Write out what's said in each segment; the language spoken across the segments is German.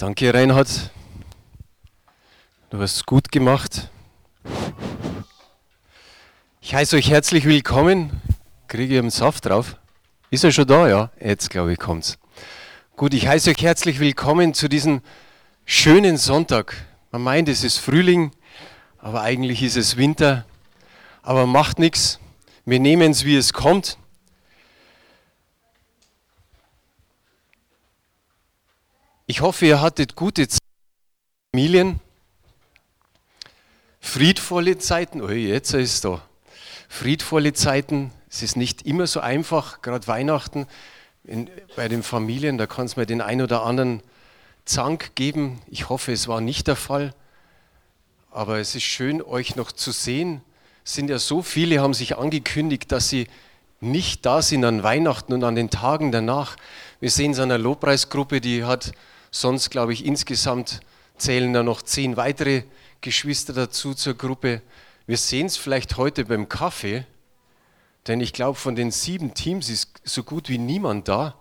Danke, Reinhard. Du hast es gut gemacht. Ich heiße euch herzlich willkommen. Kriege ich einen Saft drauf? Ist er schon da? Ja, jetzt glaube ich kommt's. Gut, ich heiße euch herzlich willkommen zu diesem schönen Sonntag. Man meint, es ist Frühling, aber eigentlich ist es Winter. Aber macht nichts. Wir nehmen es, wie es kommt. Ich hoffe, ihr hattet gute Zeit, Familien, friedvolle Zeiten. Oh, jetzt ist da. Friedvolle Zeiten. Es ist nicht immer so einfach, gerade Weihnachten in, bei den Familien. Da kann es mir den ein oder anderen Zank geben. Ich hoffe, es war nicht der Fall. Aber es ist schön, euch noch zu sehen. Es sind ja so viele, haben sich angekündigt, dass sie nicht da sind an Weihnachten und an den Tagen danach. Wir sehen es an einer Lobpreisgruppe, die hat Sonst, glaube ich, insgesamt zählen da noch zehn weitere Geschwister dazu zur Gruppe. Wir sehen es vielleicht heute beim Kaffee, denn ich glaube, von den sieben Teams ist so gut wie niemand da.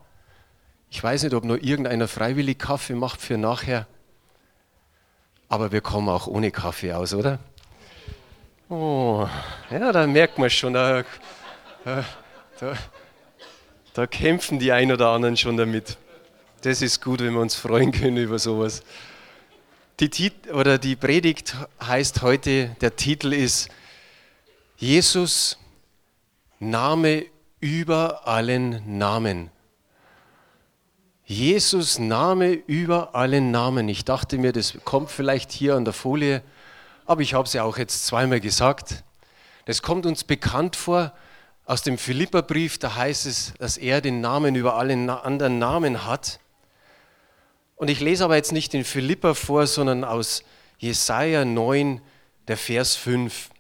Ich weiß nicht, ob nur irgendeiner freiwillig Kaffee macht für nachher, aber wir kommen auch ohne Kaffee aus, oder? Oh, ja, da merkt man schon, da, da, da kämpfen die ein oder anderen schon damit. Das ist gut, wenn wir uns freuen können über sowas. Die, Tit oder die Predigt heißt heute, der Titel ist Jesus, Name über allen Namen. Jesus, Name über allen Namen. Ich dachte mir, das kommt vielleicht hier an der Folie, aber ich habe es ja auch jetzt zweimal gesagt. Das kommt uns bekannt vor aus dem Philipperbrief, da heißt es, dass er den Namen über allen anderen Namen hat. Und ich lese aber jetzt nicht den Philippa vor, sondern aus Jesaja 9, der Vers 5.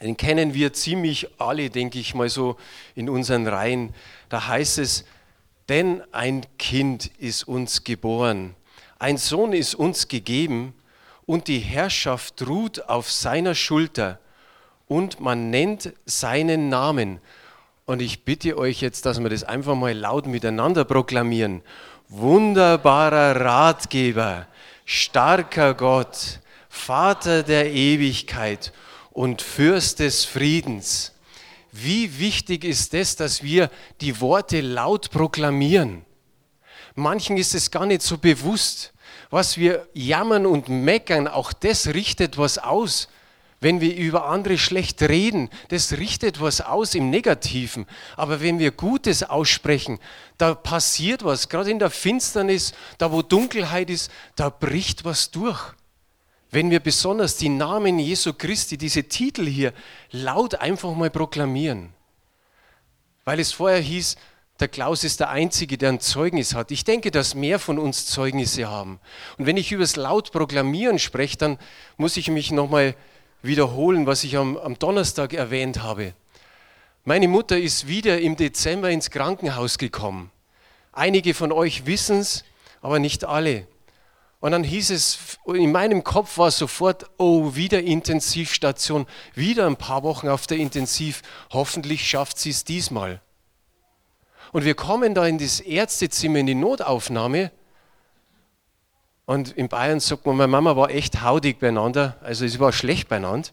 Den kennen wir ziemlich alle, denke ich mal so, in unseren Reihen. Da heißt es, denn ein Kind ist uns geboren, ein Sohn ist uns gegeben und die Herrschaft ruht auf seiner Schulter und man nennt seinen Namen. Und ich bitte euch jetzt, dass wir das einfach mal laut miteinander proklamieren wunderbarer Ratgeber, starker Gott, Vater der Ewigkeit und Fürst des Friedens. Wie wichtig ist es, dass wir die Worte laut proklamieren? Manchen ist es gar nicht so bewusst. Was wir jammern und meckern, auch das richtet was aus wenn wir über andere schlecht reden, das richtet was aus im Negativen. Aber wenn wir Gutes aussprechen, da passiert was. Gerade in der Finsternis, da wo Dunkelheit ist, da bricht was durch. Wenn wir besonders die Namen Jesu Christi, diese Titel hier, laut einfach mal proklamieren. Weil es vorher hieß, der Klaus ist der Einzige, der ein Zeugnis hat. Ich denke, dass mehr von uns Zeugnisse haben. Und wenn ich über das laut Proklamieren spreche, dann muss ich mich nochmal wiederholen, was ich am, am Donnerstag erwähnt habe. Meine Mutter ist wieder im Dezember ins Krankenhaus gekommen. Einige von euch wissen es, aber nicht alle. Und dann hieß es, in meinem Kopf war sofort, oh, wieder Intensivstation, wieder ein paar Wochen auf der Intensiv, hoffentlich schafft sie es diesmal. Und wir kommen da in das Ärztezimmer, in die Notaufnahme und in Bayern sagt man, meine Mama war echt haudig beieinander, also sie war schlecht beieinander.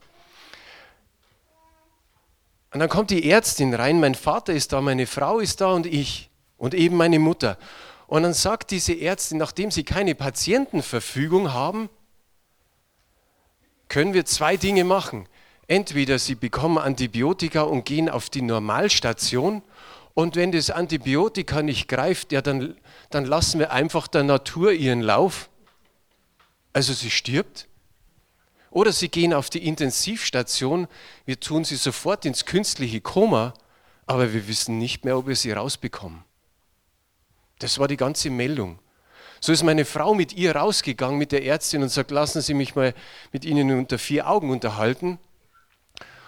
Und dann kommt die Ärztin rein, mein Vater ist da, meine Frau ist da und ich und eben meine Mutter. Und dann sagt diese Ärztin, nachdem sie keine Patientenverfügung haben, können wir zwei Dinge machen. Entweder sie bekommen Antibiotika und gehen auf die Normalstation und wenn das Antibiotika nicht greift, ja, dann, dann lassen wir einfach der Natur ihren Lauf also sie stirbt. Oder sie gehen auf die Intensivstation, wir tun sie sofort ins künstliche Koma, aber wir wissen nicht mehr, ob wir sie rausbekommen. Das war die ganze Meldung. So ist meine Frau mit ihr rausgegangen, mit der Ärztin und sagt, lassen Sie mich mal mit Ihnen unter vier Augen unterhalten.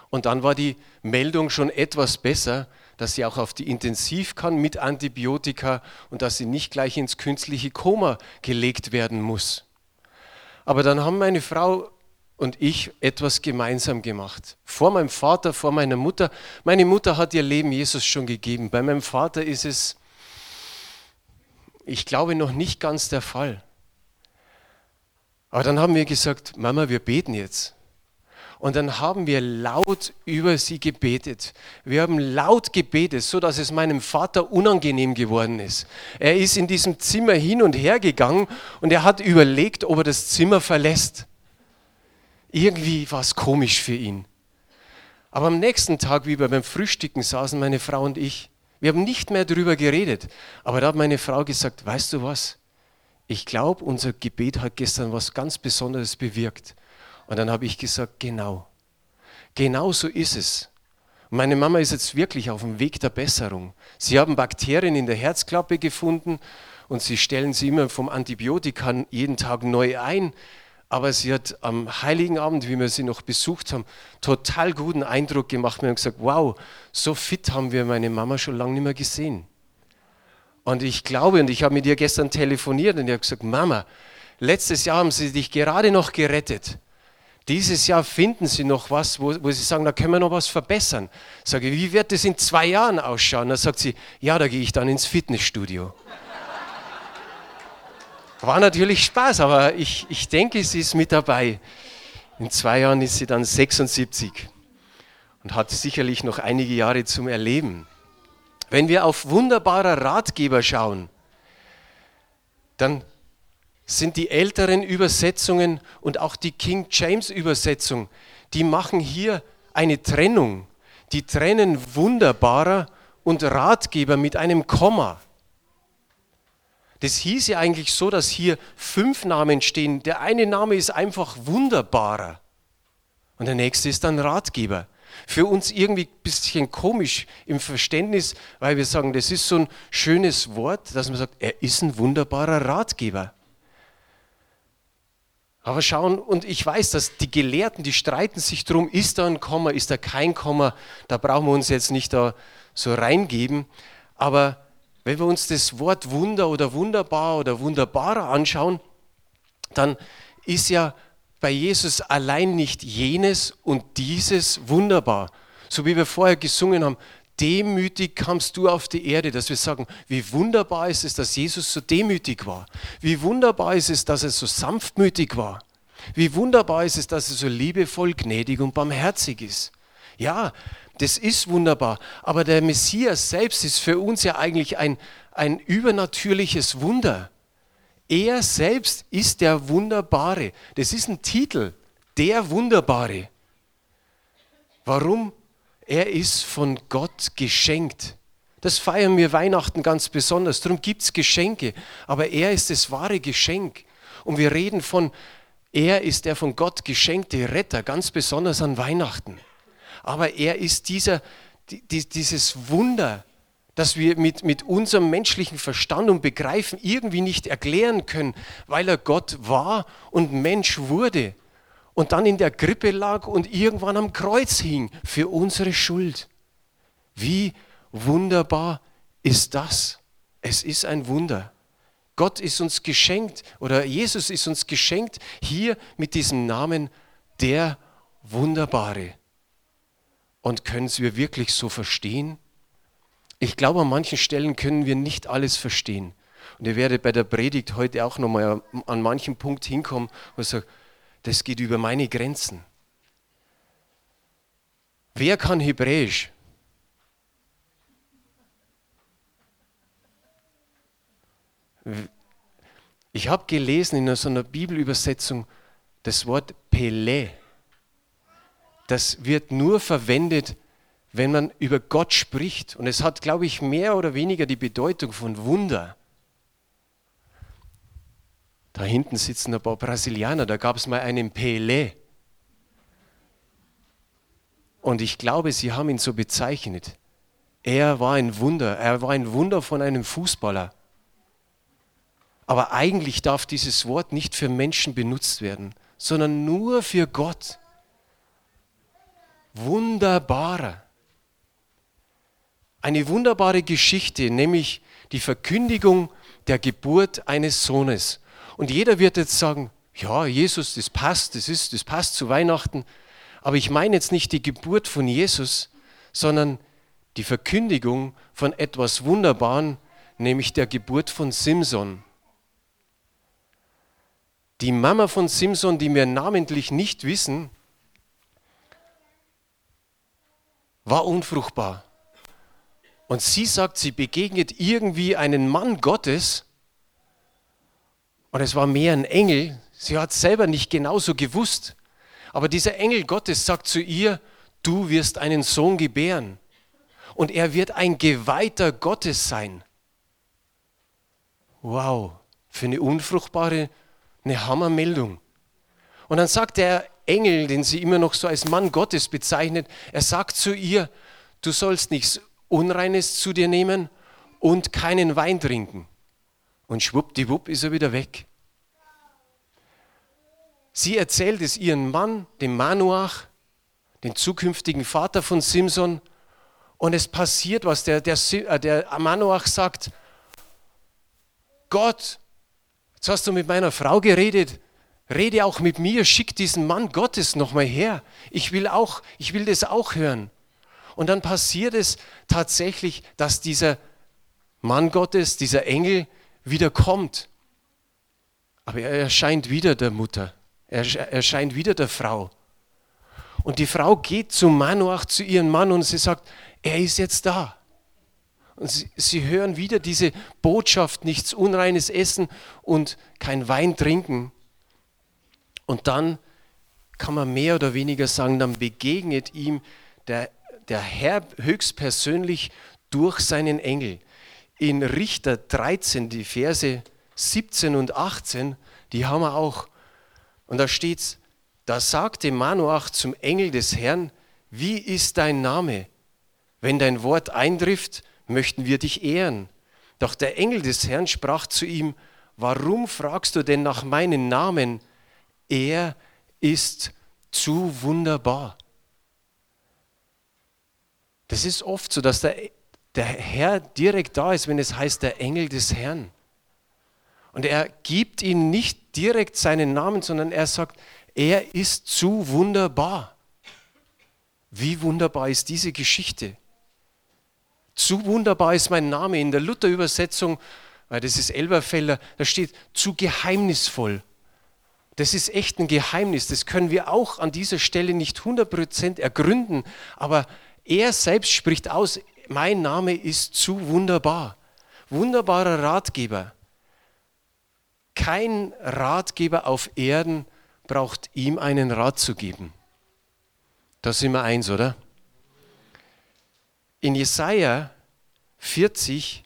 Und dann war die Meldung schon etwas besser, dass sie auch auf die Intensiv kann mit Antibiotika und dass sie nicht gleich ins künstliche Koma gelegt werden muss. Aber dann haben meine Frau und ich etwas gemeinsam gemacht. Vor meinem Vater, vor meiner Mutter. Meine Mutter hat ihr Leben Jesus schon gegeben. Bei meinem Vater ist es, ich glaube, noch nicht ganz der Fall. Aber dann haben wir gesagt, Mama, wir beten jetzt. Und dann haben wir laut über sie gebetet. Wir haben laut gebetet, so dass es meinem Vater unangenehm geworden ist. Er ist in diesem Zimmer hin und her gegangen und er hat überlegt, ob er das Zimmer verlässt. Irgendwie war es komisch für ihn. Aber am nächsten Tag, wie wir beim Frühstücken saßen, meine Frau und ich, wir haben nicht mehr darüber geredet. Aber da hat meine Frau gesagt, weißt du was? Ich glaube, unser Gebet hat gestern was ganz Besonderes bewirkt. Und dann habe ich gesagt, genau, genau so ist es. Meine Mama ist jetzt wirklich auf dem Weg der Besserung. Sie haben Bakterien in der Herzklappe gefunden und sie stellen sie immer vom Antibiotika jeden Tag neu ein. Aber sie hat am Heiligen Abend, wie wir sie noch besucht haben, total guten Eindruck gemacht. Wir haben gesagt, wow, so fit haben wir meine Mama schon lange nicht mehr gesehen. Und ich glaube, und ich habe mit ihr gestern telefoniert und ich habe gesagt, Mama, letztes Jahr haben sie dich gerade noch gerettet. Dieses Jahr finden Sie noch was, wo, wo, Sie sagen, da können wir noch was verbessern. Sage ich, wie wird das in zwei Jahren ausschauen? Da sagt sie, ja, da gehe ich dann ins Fitnessstudio. War natürlich Spaß, aber ich, ich denke, sie ist mit dabei. In zwei Jahren ist sie dann 76 und hat sicherlich noch einige Jahre zum Erleben. Wenn wir auf wunderbare Ratgeber schauen, dann sind die älteren Übersetzungen und auch die King James Übersetzung, die machen hier eine Trennung. Die trennen Wunderbarer und Ratgeber mit einem Komma. Das hieß ja eigentlich so, dass hier fünf Namen stehen. Der eine Name ist einfach Wunderbarer und der nächste ist dann Ratgeber. Für uns irgendwie ein bisschen komisch im Verständnis, weil wir sagen, das ist so ein schönes Wort, dass man sagt, er ist ein wunderbarer Ratgeber. Aber schauen, und ich weiß, dass die Gelehrten, die streiten sich drum, ist da ein Komma, ist da kein Komma, da brauchen wir uns jetzt nicht da so reingeben. Aber wenn wir uns das Wort Wunder oder wunderbar oder wunderbarer anschauen, dann ist ja bei Jesus allein nicht jenes und dieses wunderbar. So wie wir vorher gesungen haben, demütig kamst du auf die Erde, dass wir sagen, wie wunderbar ist es, dass Jesus so demütig war. Wie wunderbar ist es, dass er so sanftmütig war. Wie wunderbar ist es, dass er so liebevoll, gnädig und barmherzig ist. Ja, das ist wunderbar. Aber der Messias selbst ist für uns ja eigentlich ein, ein übernatürliches Wunder. Er selbst ist der Wunderbare. Das ist ein Titel, der Wunderbare. Warum? Er ist von Gott geschenkt. Das feiern wir Weihnachten ganz besonders. Darum gibt es Geschenke. Aber er ist das wahre Geschenk. Und wir reden von, er ist der von Gott geschenkte Retter, ganz besonders an Weihnachten. Aber er ist dieser, dieses Wunder, das wir mit, mit unserem menschlichen Verstand und Begreifen irgendwie nicht erklären können, weil er Gott war und Mensch wurde und dann in der Krippe lag und irgendwann am Kreuz hing für unsere Schuld. Wie wunderbar ist das? Es ist ein Wunder. Gott ist uns geschenkt oder Jesus ist uns geschenkt hier mit diesem Namen der Wunderbare. Und können wir wirklich so verstehen? Ich glaube, an manchen Stellen können wir nicht alles verstehen. Und ihr werdet bei der Predigt heute auch nochmal an manchen Punkt hinkommen, wo ich sage, das geht über meine Grenzen. Wer kann Hebräisch? Ich habe gelesen in so einer Bibelübersetzung das Wort Pele. Das wird nur verwendet, wenn man über Gott spricht. Und es hat, glaube ich, mehr oder weniger die Bedeutung von Wunder. Da hinten sitzen ein paar Brasilianer, da gab es mal einen Pelé. Und ich glaube, sie haben ihn so bezeichnet. Er war ein Wunder, er war ein Wunder von einem Fußballer. Aber eigentlich darf dieses Wort nicht für Menschen benutzt werden, sondern nur für Gott. Wunderbarer. Eine wunderbare Geschichte, nämlich die Verkündigung der Geburt eines Sohnes. Und jeder wird jetzt sagen, ja, Jesus, das passt, das, ist, das passt zu Weihnachten. Aber ich meine jetzt nicht die Geburt von Jesus, sondern die Verkündigung von etwas Wunderbaren, nämlich der Geburt von Simson. Die Mama von Simson, die wir namentlich nicht wissen, war unfruchtbar. Und sie sagt, sie begegnet irgendwie einen Mann Gottes. Und es war mehr ein Engel. Sie hat selber nicht genauso gewusst. Aber dieser Engel Gottes sagt zu ihr, du wirst einen Sohn gebären. Und er wird ein Geweihter Gottes sein. Wow, für eine unfruchtbare, eine Hammermeldung. Und dann sagt der Engel, den sie immer noch so als Mann Gottes bezeichnet, er sagt zu ihr, du sollst nichts Unreines zu dir nehmen und keinen Wein trinken. Und schwuppdiwupp ist er wieder weg. Sie erzählt es ihrem Mann, dem Manuach, den zukünftigen Vater von Simson, und es passiert was. Der, der, äh, der Manoach sagt, Gott, jetzt hast du mit meiner Frau geredet, rede auch mit mir, schick diesen Mann Gottes nochmal her. Ich will auch, ich will das auch hören. Und dann passiert es tatsächlich, dass dieser Mann Gottes, dieser Engel wieder kommt. Aber er erscheint wieder der Mutter. Er erscheint wieder der Frau. Und die Frau geht zu Manoach, zu ihrem Mann und sie sagt, er ist jetzt da. Und sie, sie hören wieder diese Botschaft, nichts Unreines essen und kein Wein trinken. Und dann kann man mehr oder weniger sagen, dann begegnet ihm der der Herr höchstpersönlich durch seinen Engel. In Richter 13, die Verse 17 und 18, die haben wir auch. Und da steht's, da sagte Manoach zum Engel des Herrn, wie ist dein Name? Wenn dein Wort eintrifft, möchten wir dich ehren. Doch der Engel des Herrn sprach zu ihm, warum fragst du denn nach meinem Namen? Er ist zu wunderbar. Das ist oft so, dass der, der Herr direkt da ist, wenn es heißt der Engel des Herrn. Und er gibt ihm nicht direkt seinen Namen, sondern er sagt, er ist zu wunderbar. Wie wunderbar ist diese Geschichte? Zu wunderbar ist mein Name. In der Luther-Übersetzung, weil das ist Elberfelder, da steht zu geheimnisvoll. Das ist echt ein Geheimnis. Das können wir auch an dieser Stelle nicht 100% ergründen, aber er selbst spricht aus, mein Name ist zu wunderbar. Wunderbarer Ratgeber. Kein Ratgeber auf Erden braucht ihm einen Rat zu geben. Da sind wir eins, oder? In Jesaja 40,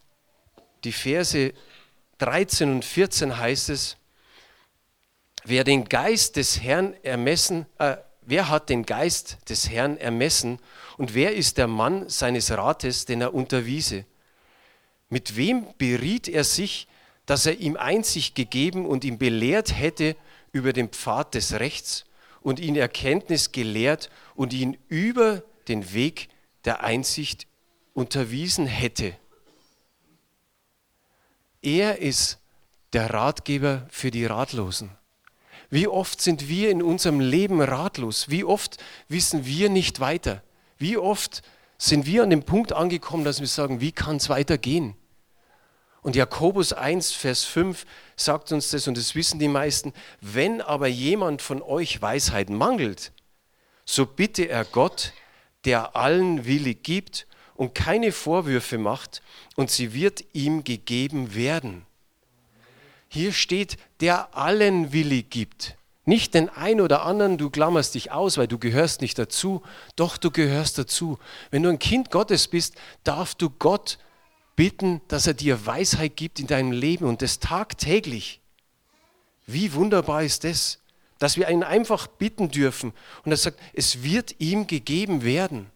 die Verse 13 und 14 heißt es, wer den Geist des Herrn ermessen, äh, wer hat den Geist des Herrn ermessen und wer ist der Mann seines Rates, den er unterwiese? Mit wem beriet er sich, dass er ihm Einsicht gegeben und ihn belehrt hätte über den Pfad des Rechts und ihn Erkenntnis gelehrt und ihn über den Weg der Einsicht unterwiesen hätte? Er ist der Ratgeber für die Ratlosen. Wie oft sind wir in unserem Leben ratlos? Wie oft wissen wir nicht weiter? Wie oft sind wir an dem Punkt angekommen, dass wir sagen, wie kann es weitergehen? Und Jakobus 1, Vers 5 sagt uns das, und das wissen die meisten, wenn aber jemand von euch Weisheit mangelt, so bitte er Gott, der allen willig gibt und keine Vorwürfe macht, und sie wird ihm gegeben werden. Hier steht, der allen willig gibt. Nicht den einen oder anderen, du klammerst dich aus, weil du gehörst nicht dazu. Doch, du gehörst dazu. Wenn du ein Kind Gottes bist, darfst du Gott bitten, dass er dir Weisheit gibt in deinem Leben und das tagtäglich. Wie wunderbar ist das, dass wir ihn einfach bitten dürfen. Und er sagt, es wird ihm gegeben werden.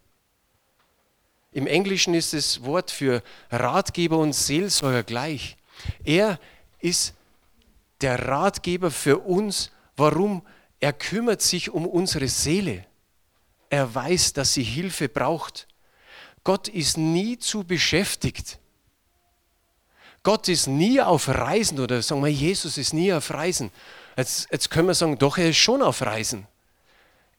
Im Englischen ist das Wort für Ratgeber und Seelsorger gleich. Er ist der Ratgeber für uns Warum? Er kümmert sich um unsere Seele. Er weiß, dass sie Hilfe braucht. Gott ist nie zu beschäftigt. Gott ist nie auf Reisen oder sagen wir, Jesus ist nie auf Reisen. Jetzt, jetzt können wir sagen, doch, er ist schon auf Reisen.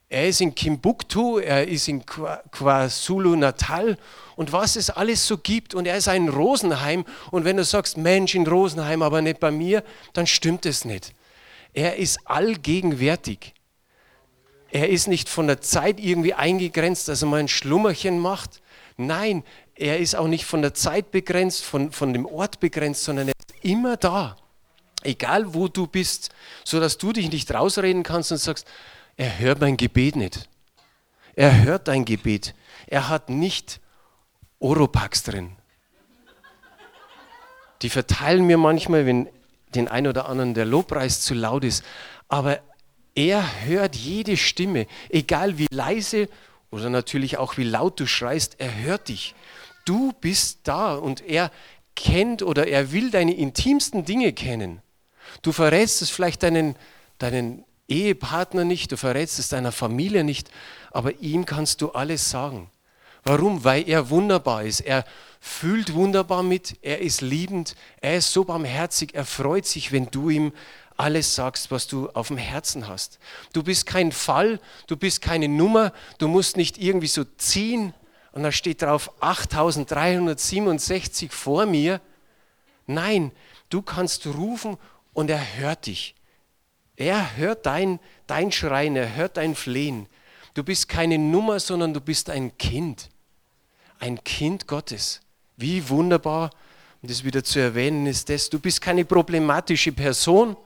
Er ist in Kimbuktu, er ist in KwaZulu Natal und was es alles so gibt. Und er ist ein Rosenheim. Und wenn du sagst, Mensch, in Rosenheim, aber nicht bei mir, dann stimmt es nicht. Er ist allgegenwärtig. Er ist nicht von der Zeit irgendwie eingegrenzt, dass er mal ein Schlummerchen macht. Nein, er ist auch nicht von der Zeit begrenzt, von, von dem Ort begrenzt, sondern er ist immer da. Egal wo du bist, sodass du dich nicht rausreden kannst und sagst, er hört mein Gebet nicht. Er hört dein Gebet. Er hat nicht Oropax drin. Die verteilen mir manchmal, wenn den ein oder anderen der Lobpreis zu laut ist. Aber er hört jede Stimme, egal wie leise oder natürlich auch wie laut du schreist, er hört dich. Du bist da und er kennt oder er will deine intimsten Dinge kennen. Du verrätst es vielleicht deinen, deinen Ehepartner nicht, du verrätst es deiner Familie nicht, aber ihm kannst du alles sagen. Warum? Weil er wunderbar ist. Er fühlt wunderbar mit, er ist liebend, er ist so barmherzig, er freut sich, wenn du ihm alles sagst, was du auf dem Herzen hast. Du bist kein Fall, du bist keine Nummer, du musst nicht irgendwie so ziehen und da steht drauf 8367 vor mir. Nein, du kannst rufen und er hört dich. Er hört dein, dein Schreien, er hört dein Flehen. Du bist keine Nummer, sondern du bist ein Kind. Ein Kind Gottes. Wie wunderbar, um das wieder zu erwähnen, ist das, du bist keine problematische Person,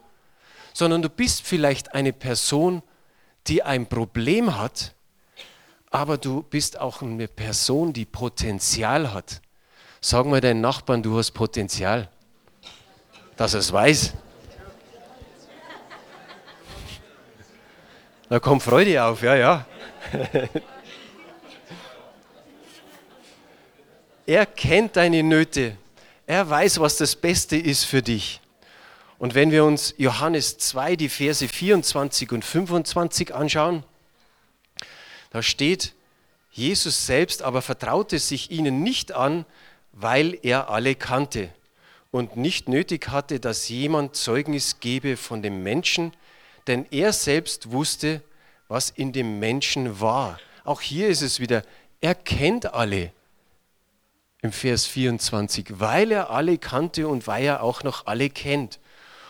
sondern du bist vielleicht eine Person, die ein Problem hat, aber du bist auch eine Person, die Potenzial hat. Sag mal deinen Nachbarn, du hast Potenzial, dass er es weiß. Da kommt Freude auf, ja, ja. er kennt deine Nöte. Er weiß, was das Beste ist für dich. Und wenn wir uns Johannes 2, die Verse 24 und 25 anschauen, da steht, Jesus selbst aber vertraute sich ihnen nicht an, weil er alle kannte und nicht nötig hatte, dass jemand Zeugnis gebe von dem Menschen, denn er selbst wusste, was in dem Menschen war. Auch hier ist es wieder, er kennt alle. Im Vers 24, weil er alle kannte und weil er auch noch alle kennt.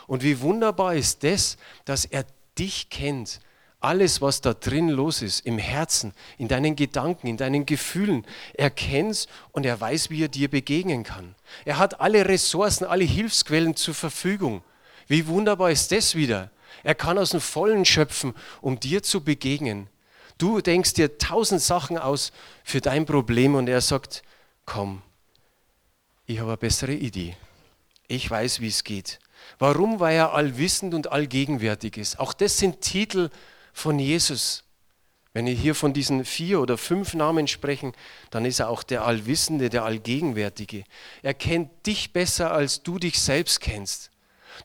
Und wie wunderbar ist das, dass er dich kennt. Alles, was da drin los ist, im Herzen, in deinen Gedanken, in deinen Gefühlen, er kennt und er weiß, wie er dir begegnen kann. Er hat alle Ressourcen, alle Hilfsquellen zur Verfügung. Wie wunderbar ist das wieder? Er kann aus dem Vollen schöpfen, um dir zu begegnen. Du denkst dir tausend Sachen aus für dein Problem und er sagt, komm, ich habe eine bessere Idee. Ich weiß, wie es geht. Warum? Weil er allwissend und allgegenwärtig ist. Auch das sind Titel von Jesus. Wenn wir hier von diesen vier oder fünf Namen sprechen, dann ist er auch der Allwissende, der Allgegenwärtige. Er kennt dich besser, als du dich selbst kennst.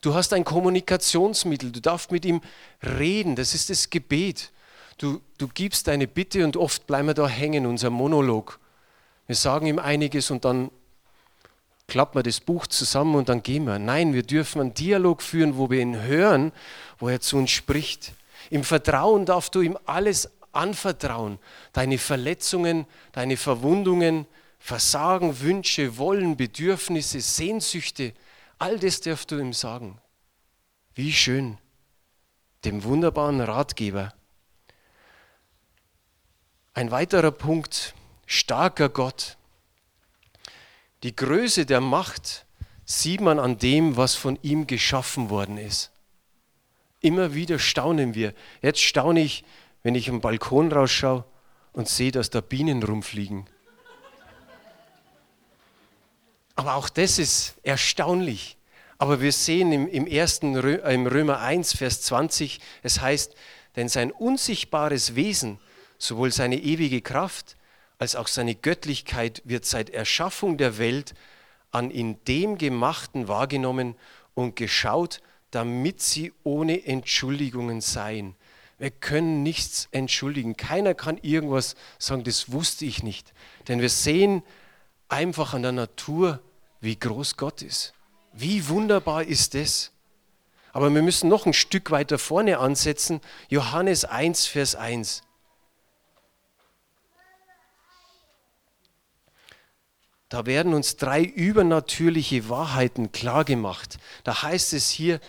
Du hast ein Kommunikationsmittel, du darfst mit ihm reden, das ist das Gebet. Du, du gibst deine Bitte und oft bleiben wir da hängen, unser Monolog. Wir sagen ihm einiges und dann klappen wir das Buch zusammen und dann gehen wir. Nein, wir dürfen einen Dialog führen, wo wir ihn hören, wo er zu uns spricht. Im Vertrauen darfst du ihm alles anvertrauen. Deine Verletzungen, deine Verwundungen, Versagen, Wünsche, Wollen, Bedürfnisse, Sehnsüchte, All das darfst du ihm sagen. Wie schön, dem wunderbaren Ratgeber. Ein weiterer Punkt, starker Gott. Die Größe der Macht sieht man an dem, was von ihm geschaffen worden ist. Immer wieder staunen wir. Jetzt staune ich, wenn ich am Balkon rausschaue und sehe, dass da Bienen rumfliegen. Aber auch das ist erstaunlich. Aber wir sehen im, im, ersten Rö im Römer 1, Vers 20, es heißt, denn sein unsichtbares Wesen, sowohl seine ewige Kraft als auch seine Göttlichkeit wird seit Erschaffung der Welt an in dem Gemachten wahrgenommen und geschaut, damit sie ohne Entschuldigungen seien. Wir können nichts entschuldigen. Keiner kann irgendwas sagen, das wusste ich nicht. Denn wir sehen einfach an der Natur, wie groß Gott ist. Wie wunderbar ist das? Aber wir müssen noch ein Stück weiter vorne ansetzen. Johannes 1, Vers 1. Da werden uns drei übernatürliche Wahrheiten klargemacht. Da heißt es hier,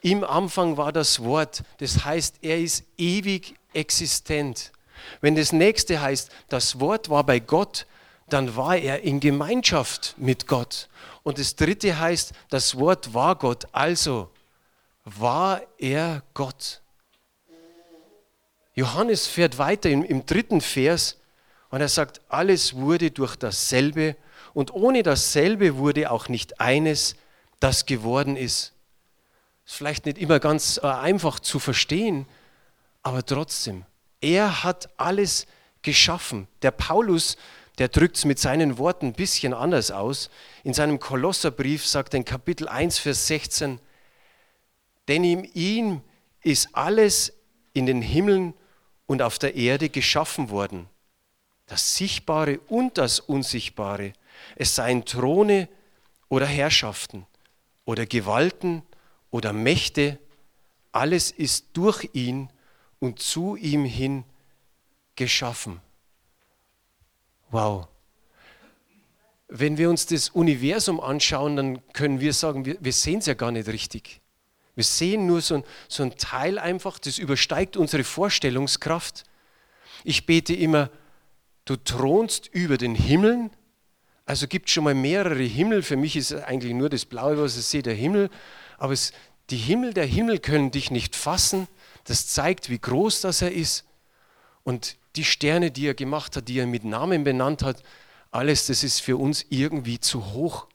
Im Anfang war das Wort, das heißt, er ist ewig existent. Wenn das nächste heißt, das Wort war bei Gott, dann war er in Gemeinschaft mit Gott. Und das dritte heißt, das Wort war Gott, also war er Gott. Johannes fährt weiter im, im dritten Vers und er sagt, alles wurde durch dasselbe und ohne dasselbe wurde auch nicht eines, das geworden ist. Ist vielleicht nicht immer ganz äh, einfach zu verstehen, aber trotzdem, er hat alles geschaffen. Der Paulus, der drückt es mit seinen Worten ein bisschen anders aus. In seinem Kolosserbrief sagt er in Kapitel 1, Vers 16, denn in ihm ist alles in den Himmeln und auf der Erde geschaffen worden. Das Sichtbare und das Unsichtbare. Es seien Throne oder Herrschaften oder Gewalten oder Mächte. Alles ist durch ihn und zu ihm hin geschaffen. Wow. Wenn wir uns das Universum anschauen, dann können wir sagen, wir, wir sehen es ja gar nicht richtig. Wir sehen nur so ein, so ein Teil einfach, das übersteigt unsere Vorstellungskraft. Ich bete immer, du thronst über den Himmeln. Also gibt schon mal mehrere Himmel. Für mich ist eigentlich nur das Blaue, was ich sehe, der Himmel. Aber es, die Himmel der Himmel können dich nicht fassen. Das zeigt, wie groß das er ist. Und die Sterne, die er gemacht hat, die er mit Namen benannt hat, alles, das ist für uns irgendwie zu hoch.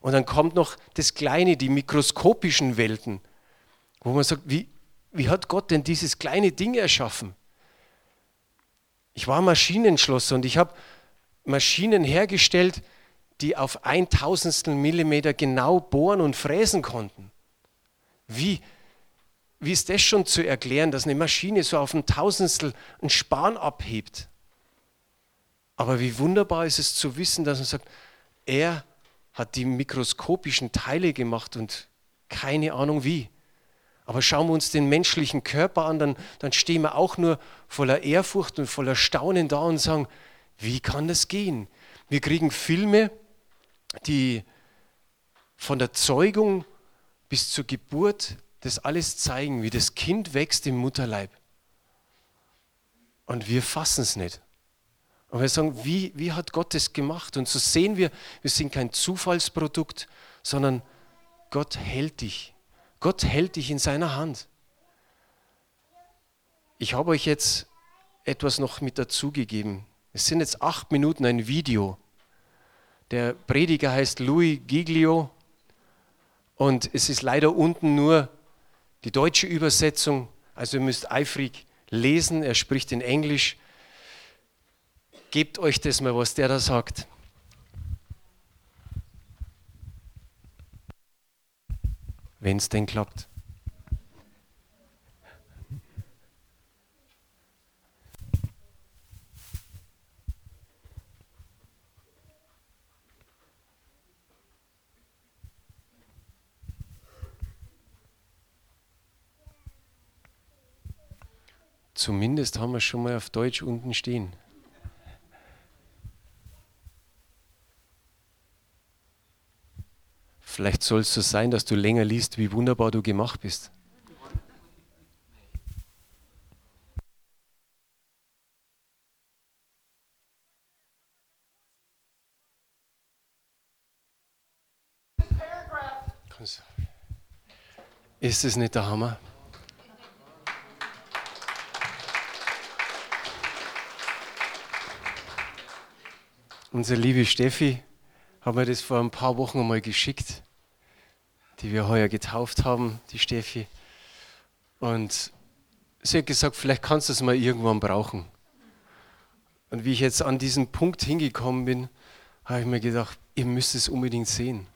Und dann kommt noch das Kleine, die mikroskopischen Welten, wo man sagt, wie, wie hat Gott denn dieses kleine Ding erschaffen? Ich war Maschinenschlosser und ich habe Maschinen hergestellt, die auf ein Tausendstel Millimeter genau bohren und fräsen konnten. Wie, wie ist das schon zu erklären, dass eine Maschine so auf ein Tausendstel einen Span abhebt? Aber wie wunderbar ist es zu wissen, dass man sagt, er hat die mikroskopischen Teile gemacht und keine Ahnung wie. Aber schauen wir uns den menschlichen Körper an, dann, dann stehen wir auch nur voller Ehrfurcht und voller Staunen da und sagen, wie kann das gehen? Wir kriegen Filme, die von der Zeugung bis zur Geburt das alles zeigen, wie das Kind wächst im Mutterleib. Und wir fassen es nicht. Und wir sagen, wie, wie hat Gott das gemacht? Und so sehen wir, wir sind kein Zufallsprodukt, sondern Gott hält dich. Gott hält dich in seiner Hand. Ich habe euch jetzt etwas noch mit dazugegeben. Es sind jetzt acht Minuten ein Video. Der Prediger heißt Louis Giglio und es ist leider unten nur die deutsche Übersetzung. Also ihr müsst eifrig lesen. Er spricht in Englisch. Gebt euch das mal, was der da sagt. Wenn es denn klappt. Zumindest haben wir schon mal auf Deutsch unten stehen. Vielleicht soll es so sein, dass du länger liest, wie wunderbar du gemacht bist. Ist es nicht der Hammer? Unsere liebe Steffi hat mir das vor ein paar Wochen einmal geschickt die wir heuer getauft haben, die Steffi. Und sie hat gesagt, vielleicht kannst du es mal irgendwann brauchen. Und wie ich jetzt an diesen Punkt hingekommen bin, habe ich mir gedacht, ihr müsst es unbedingt sehen.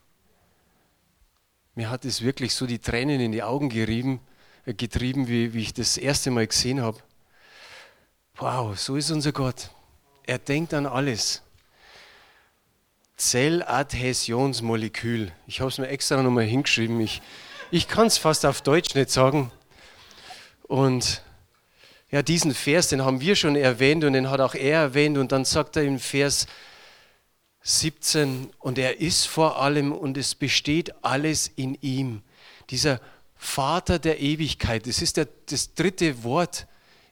Mir hat es wirklich so die Tränen in die Augen gerieben, äh, getrieben, wie, wie ich das erste Mal gesehen habe. Wow, so ist unser Gott. Er denkt an alles. Zelladhäsionsmolekül. Ich habe es mir extra nochmal hingeschrieben. Ich, ich kann es fast auf Deutsch nicht sagen. Und ja, diesen Vers, den haben wir schon erwähnt und den hat auch er erwähnt. Und dann sagt er im Vers 17, und er ist vor allem und es besteht alles in ihm. Dieser Vater der Ewigkeit. Das ist der, das dritte Wort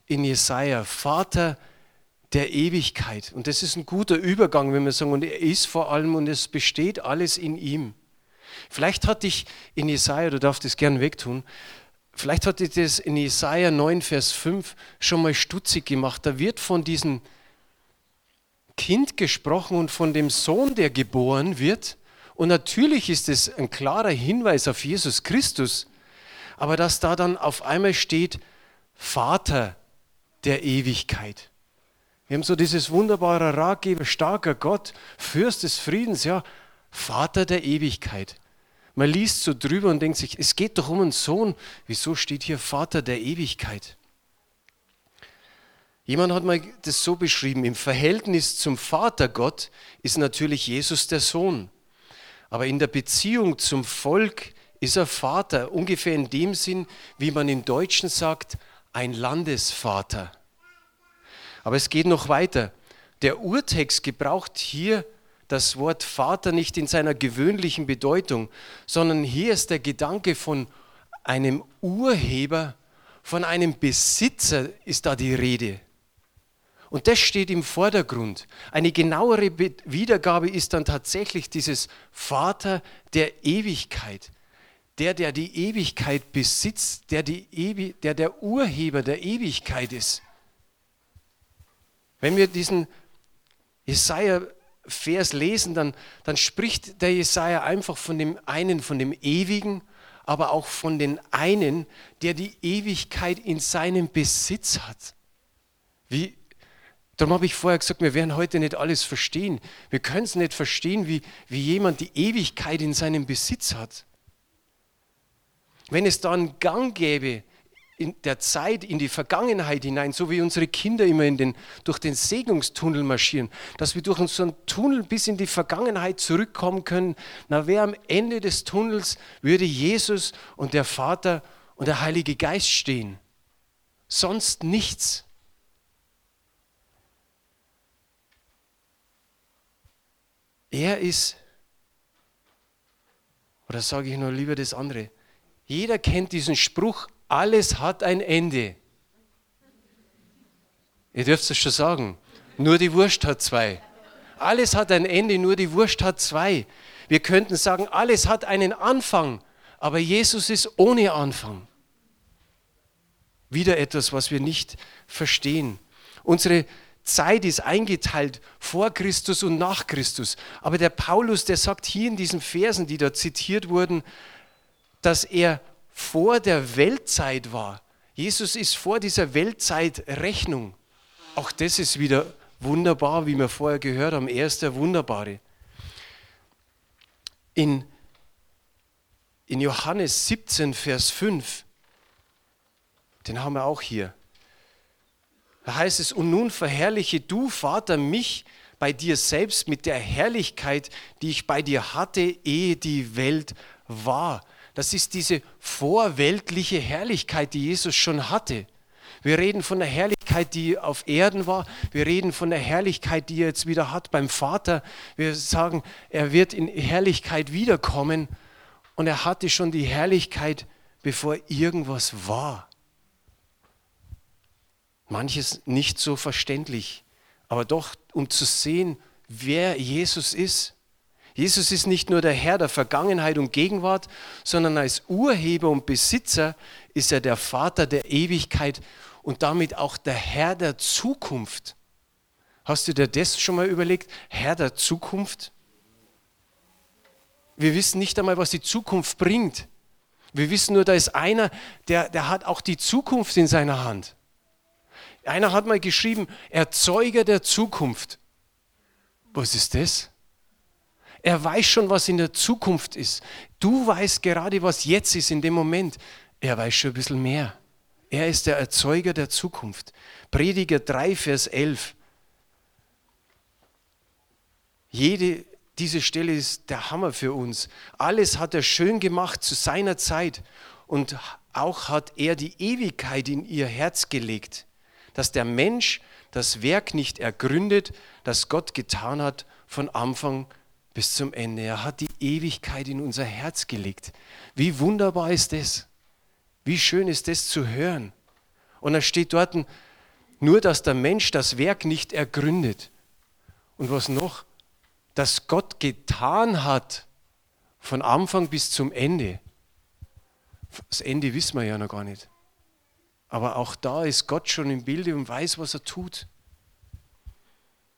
in Jesaja. Vater der Ewigkeit. Und das ist ein guter Übergang, wenn wir sagen, und er ist vor allem und es besteht alles in ihm. Vielleicht hat dich in Jesaja, du darfst das gern wegtun, vielleicht hat dich das in Jesaja 9, Vers 5 schon mal stutzig gemacht. Da wird von diesem Kind gesprochen und von dem Sohn, der geboren wird. Und natürlich ist es ein klarer Hinweis auf Jesus Christus aber dass da dann auf einmal steht, Vater der Ewigkeit. Wir haben so dieses wunderbare Ratgeber, starker Gott, Fürst des Friedens, ja, Vater der Ewigkeit. Man liest so drüber und denkt sich, es geht doch um einen Sohn. Wieso steht hier Vater der Ewigkeit? Jemand hat mal das so beschrieben, im Verhältnis zum Vater Gott ist natürlich Jesus der Sohn. Aber in der Beziehung zum Volk ist er Vater, ungefähr in dem Sinn, wie man im Deutschen sagt, ein Landesvater. Aber es geht noch weiter. Der Urtext gebraucht hier das Wort Vater nicht in seiner gewöhnlichen Bedeutung, sondern hier ist der Gedanke von einem Urheber, von einem Besitzer ist da die Rede. Und das steht im Vordergrund. Eine genauere Wiedergabe ist dann tatsächlich dieses Vater der Ewigkeit der, der die Ewigkeit besitzt, der, die Ewi der der Urheber der Ewigkeit ist. Wenn wir diesen Jesaja-Vers lesen, dann, dann spricht der Jesaja einfach von dem einen, von dem Ewigen, aber auch von dem einen, der die Ewigkeit in seinem Besitz hat. Wie, darum habe ich vorher gesagt, wir werden heute nicht alles verstehen. Wir können es nicht verstehen, wie, wie jemand die Ewigkeit in seinem Besitz hat. Wenn es da einen Gang gäbe in der Zeit, in die Vergangenheit hinein, so wie unsere Kinder immer in den, durch den Segnungstunnel marschieren, dass wir durch einen Tunnel bis in die Vergangenheit zurückkommen können, na wer am Ende des Tunnels würde Jesus und der Vater und der Heilige Geist stehen. Sonst nichts. Er ist, oder sage ich nur lieber das andere, jeder kennt diesen Spruch, alles hat ein Ende. Ihr dürft es schon sagen. Nur die Wurst hat zwei. Alles hat ein Ende, nur die Wurst hat zwei. Wir könnten sagen, alles hat einen Anfang, aber Jesus ist ohne Anfang. Wieder etwas, was wir nicht verstehen. Unsere Zeit ist eingeteilt vor Christus und nach Christus. Aber der Paulus, der sagt hier in diesen Versen, die da zitiert wurden, dass er vor der Weltzeit war. Jesus ist vor dieser Weltzeit Rechnung. Auch das ist wieder wunderbar, wie wir vorher gehört haben. Er ist der Wunderbare. In, in Johannes 17, Vers 5, den haben wir auch hier. Da heißt es, und nun verherrliche du, Vater, mich bei dir selbst mit der Herrlichkeit, die ich bei dir hatte, ehe die Welt war. Das ist diese vorweltliche Herrlichkeit, die Jesus schon hatte. Wir reden von der Herrlichkeit, die auf Erden war. Wir reden von der Herrlichkeit, die er jetzt wieder hat beim Vater. Wir sagen, er wird in Herrlichkeit wiederkommen. Und er hatte schon die Herrlichkeit, bevor irgendwas war. Manches nicht so verständlich, aber doch, um zu sehen, wer Jesus ist. Jesus ist nicht nur der Herr der Vergangenheit und Gegenwart, sondern als Urheber und Besitzer ist er der Vater der Ewigkeit und damit auch der Herr der Zukunft. Hast du dir das schon mal überlegt? Herr der Zukunft? Wir wissen nicht einmal, was die Zukunft bringt. Wir wissen nur, da ist einer, der, der hat auch die Zukunft in seiner Hand. Einer hat mal geschrieben, Erzeuger der Zukunft. Was ist das? Er weiß schon, was in der Zukunft ist. Du weißt gerade, was jetzt ist in dem Moment. Er weiß schon ein bisschen mehr. Er ist der Erzeuger der Zukunft. Prediger 3, Vers 11. Jede, diese Stelle ist der Hammer für uns. Alles hat er schön gemacht zu seiner Zeit und auch hat er die Ewigkeit in ihr Herz gelegt, dass der Mensch das Werk nicht ergründet, das Gott getan hat von Anfang an bis zum Ende. Er hat die Ewigkeit in unser Herz gelegt. Wie wunderbar ist das? Wie schön ist das zu hören. Und dann steht dort, nur dass der Mensch das Werk nicht ergründet. Und was noch? Dass Gott getan hat, von Anfang bis zum Ende. Das Ende wissen wir ja noch gar nicht. Aber auch da ist Gott schon im Bilde und weiß, was er tut.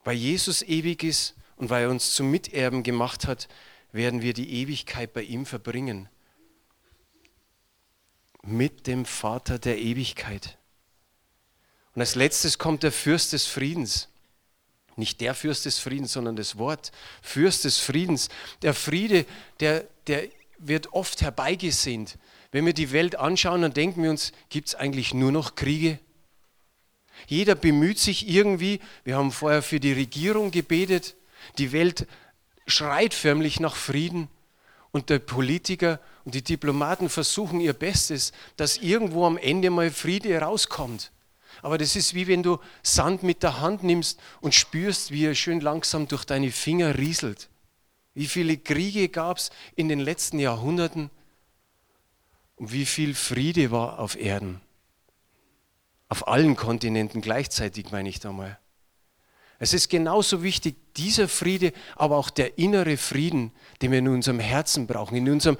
Weil Jesus ewig ist und weil er uns zum Miterben gemacht hat, werden wir die Ewigkeit bei ihm verbringen. Mit dem Vater der Ewigkeit. Und als letztes kommt der Fürst des Friedens. Nicht der Fürst des Friedens, sondern das Wort. Fürst des Friedens. Der Friede, der, der wird oft herbeigesehnt. Wenn wir die Welt anschauen, dann denken wir uns, gibt es eigentlich nur noch Kriege? Jeder bemüht sich irgendwie. Wir haben vorher für die Regierung gebetet. Die Welt schreit förmlich nach Frieden. Und der Politiker und die Diplomaten versuchen ihr Bestes, dass irgendwo am Ende mal Friede rauskommt. Aber das ist wie wenn du Sand mit der Hand nimmst und spürst, wie er schön langsam durch deine Finger rieselt. Wie viele Kriege gab es in den letzten Jahrhunderten und wie viel Friede war auf Erden. Auf allen Kontinenten gleichzeitig, meine ich da mal. Es ist genauso wichtig, dieser Friede, aber auch der innere Frieden, den wir in unserem Herzen brauchen, in unserem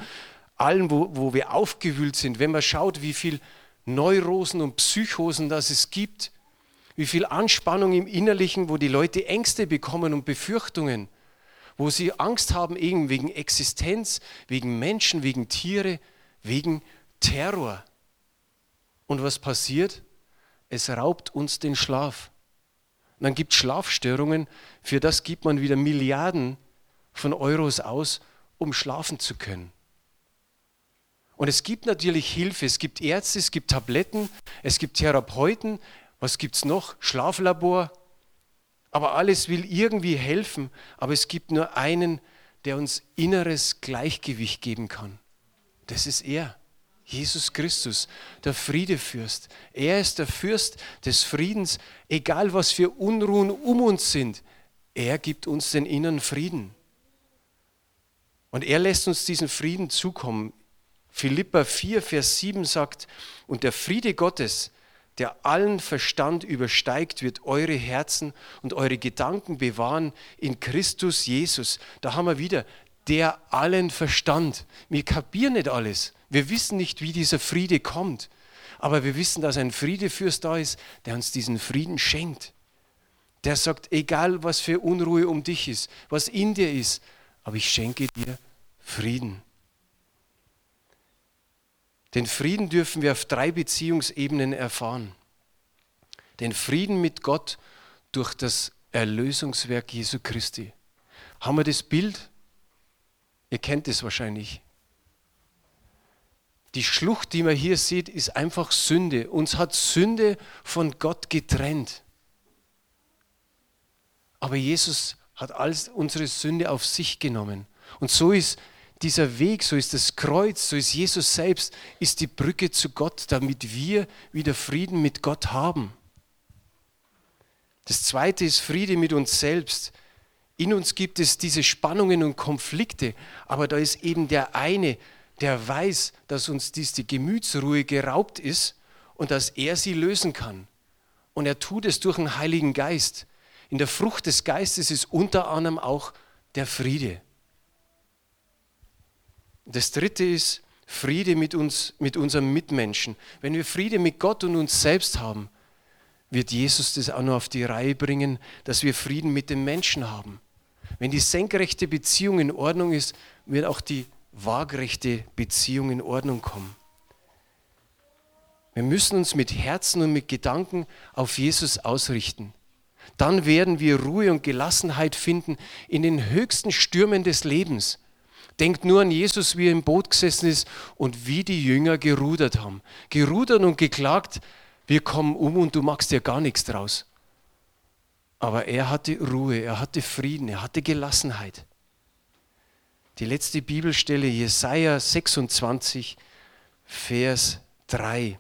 allen, wo, wo wir aufgewühlt sind. Wenn man schaut, wie viel Neurosen und Psychosen das es gibt, wie viel Anspannung im Innerlichen, wo die Leute Ängste bekommen und Befürchtungen, wo sie Angst haben eben wegen Existenz, wegen Menschen, wegen Tiere, wegen Terror. Und was passiert? Es raubt uns den Schlaf. Und dann gibt es Schlafstörungen, für das gibt man wieder Milliarden von Euros aus, um schlafen zu können. Und es gibt natürlich Hilfe, es gibt Ärzte, es gibt Tabletten, es gibt Therapeuten, was gibt es noch? Schlaflabor. Aber alles will irgendwie helfen, aber es gibt nur einen, der uns inneres Gleichgewicht geben kann. Das ist er, Jesus Christus, der Friedefürst. Er ist der Fürst des Friedens, egal was für Unruhen um uns sind. Er gibt uns den inneren Frieden. Und er lässt uns diesen Frieden zukommen. Philippa 4, Vers 7 sagt, und der Friede Gottes, der allen Verstand übersteigt, wird eure Herzen und eure Gedanken bewahren in Christus Jesus. Da haben wir wieder, der allen Verstand. Wir kapieren nicht alles. Wir wissen nicht, wie dieser Friede kommt. Aber wir wissen, dass ein Friedefürst da ist, der uns diesen Frieden schenkt. Der sagt, egal was für Unruhe um dich ist, was in dir ist, aber ich schenke dir Frieden. Den Frieden dürfen wir auf drei Beziehungsebenen erfahren. Den Frieden mit Gott durch das Erlösungswerk Jesu Christi. Haben wir das Bild? Ihr kennt es wahrscheinlich. Die Schlucht, die man hier sieht, ist einfach Sünde. Uns hat Sünde von Gott getrennt. Aber Jesus hat alles unsere Sünde auf sich genommen. Und so ist dieser Weg, so ist das Kreuz, so ist Jesus selbst, ist die Brücke zu Gott, damit wir wieder Frieden mit Gott haben. Das zweite ist Friede mit uns selbst. In uns gibt es diese Spannungen und Konflikte, aber da ist eben der eine, der weiß, dass uns dies die Gemütsruhe geraubt ist und dass er sie lösen kann. Und er tut es durch den Heiligen Geist. In der Frucht des Geistes ist unter anderem auch der Friede. Das dritte ist Friede mit uns, mit unserem Mitmenschen. Wenn wir Friede mit Gott und uns selbst haben, wird Jesus das auch noch auf die Reihe bringen, dass wir Frieden mit den Menschen haben. Wenn die senkrechte Beziehung in Ordnung ist, wird auch die waagrechte Beziehung in Ordnung kommen. Wir müssen uns mit Herzen und mit Gedanken auf Jesus ausrichten. Dann werden wir Ruhe und Gelassenheit finden in den höchsten Stürmen des Lebens. Denkt nur an Jesus, wie er im Boot gesessen ist und wie die Jünger gerudert haben. Gerudert und geklagt, wir kommen um und du machst dir gar nichts draus. Aber er hatte Ruhe, er hatte Frieden, er hatte Gelassenheit. Die letzte Bibelstelle, Jesaja 26, Vers 3.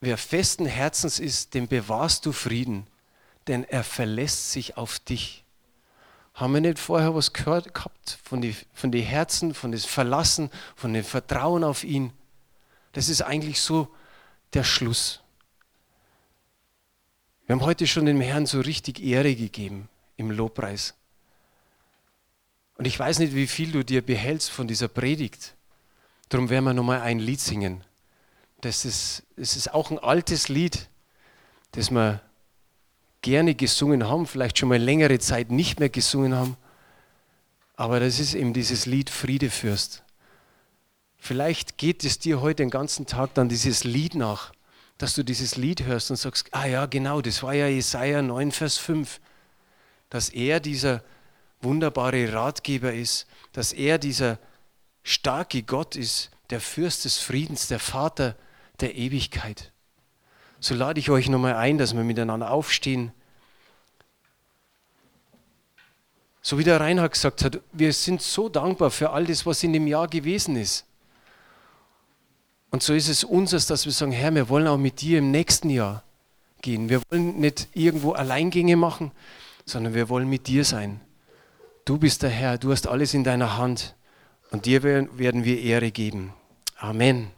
Wer festen Herzens ist, dem bewahrst du Frieden, denn er verlässt sich auf dich. Haben wir nicht vorher was gehört gehabt von den von die Herzen, von dem Verlassen, von dem Vertrauen auf ihn? Das ist eigentlich so der Schluss. Wir haben heute schon dem Herrn so richtig Ehre gegeben im Lobpreis. Und ich weiß nicht, wie viel du dir behältst von dieser Predigt. Darum werden wir nochmal ein Lied singen. Das ist, das ist auch ein altes Lied, das wir gerne gesungen haben, vielleicht schon mal längere Zeit nicht mehr gesungen haben. Aber das ist eben dieses Lied Friedefürst. Vielleicht geht es dir heute den ganzen Tag dann dieses Lied nach, dass du dieses Lied hörst und sagst, ah ja, genau, das war ja Jesaja 9, Vers 5, dass er dieser wunderbare Ratgeber ist, dass er dieser starke Gott ist, der Fürst des Friedens, der Vater der Ewigkeit. So lade ich euch nochmal ein, dass wir miteinander aufstehen. So wie der Reinhard gesagt hat, wir sind so dankbar für all das, was in dem Jahr gewesen ist. Und so ist es unseres, dass wir sagen, Herr, wir wollen auch mit dir im nächsten Jahr gehen. Wir wollen nicht irgendwo Alleingänge machen, sondern wir wollen mit dir sein. Du bist der Herr, du hast alles in deiner Hand und dir werden wir Ehre geben. Amen.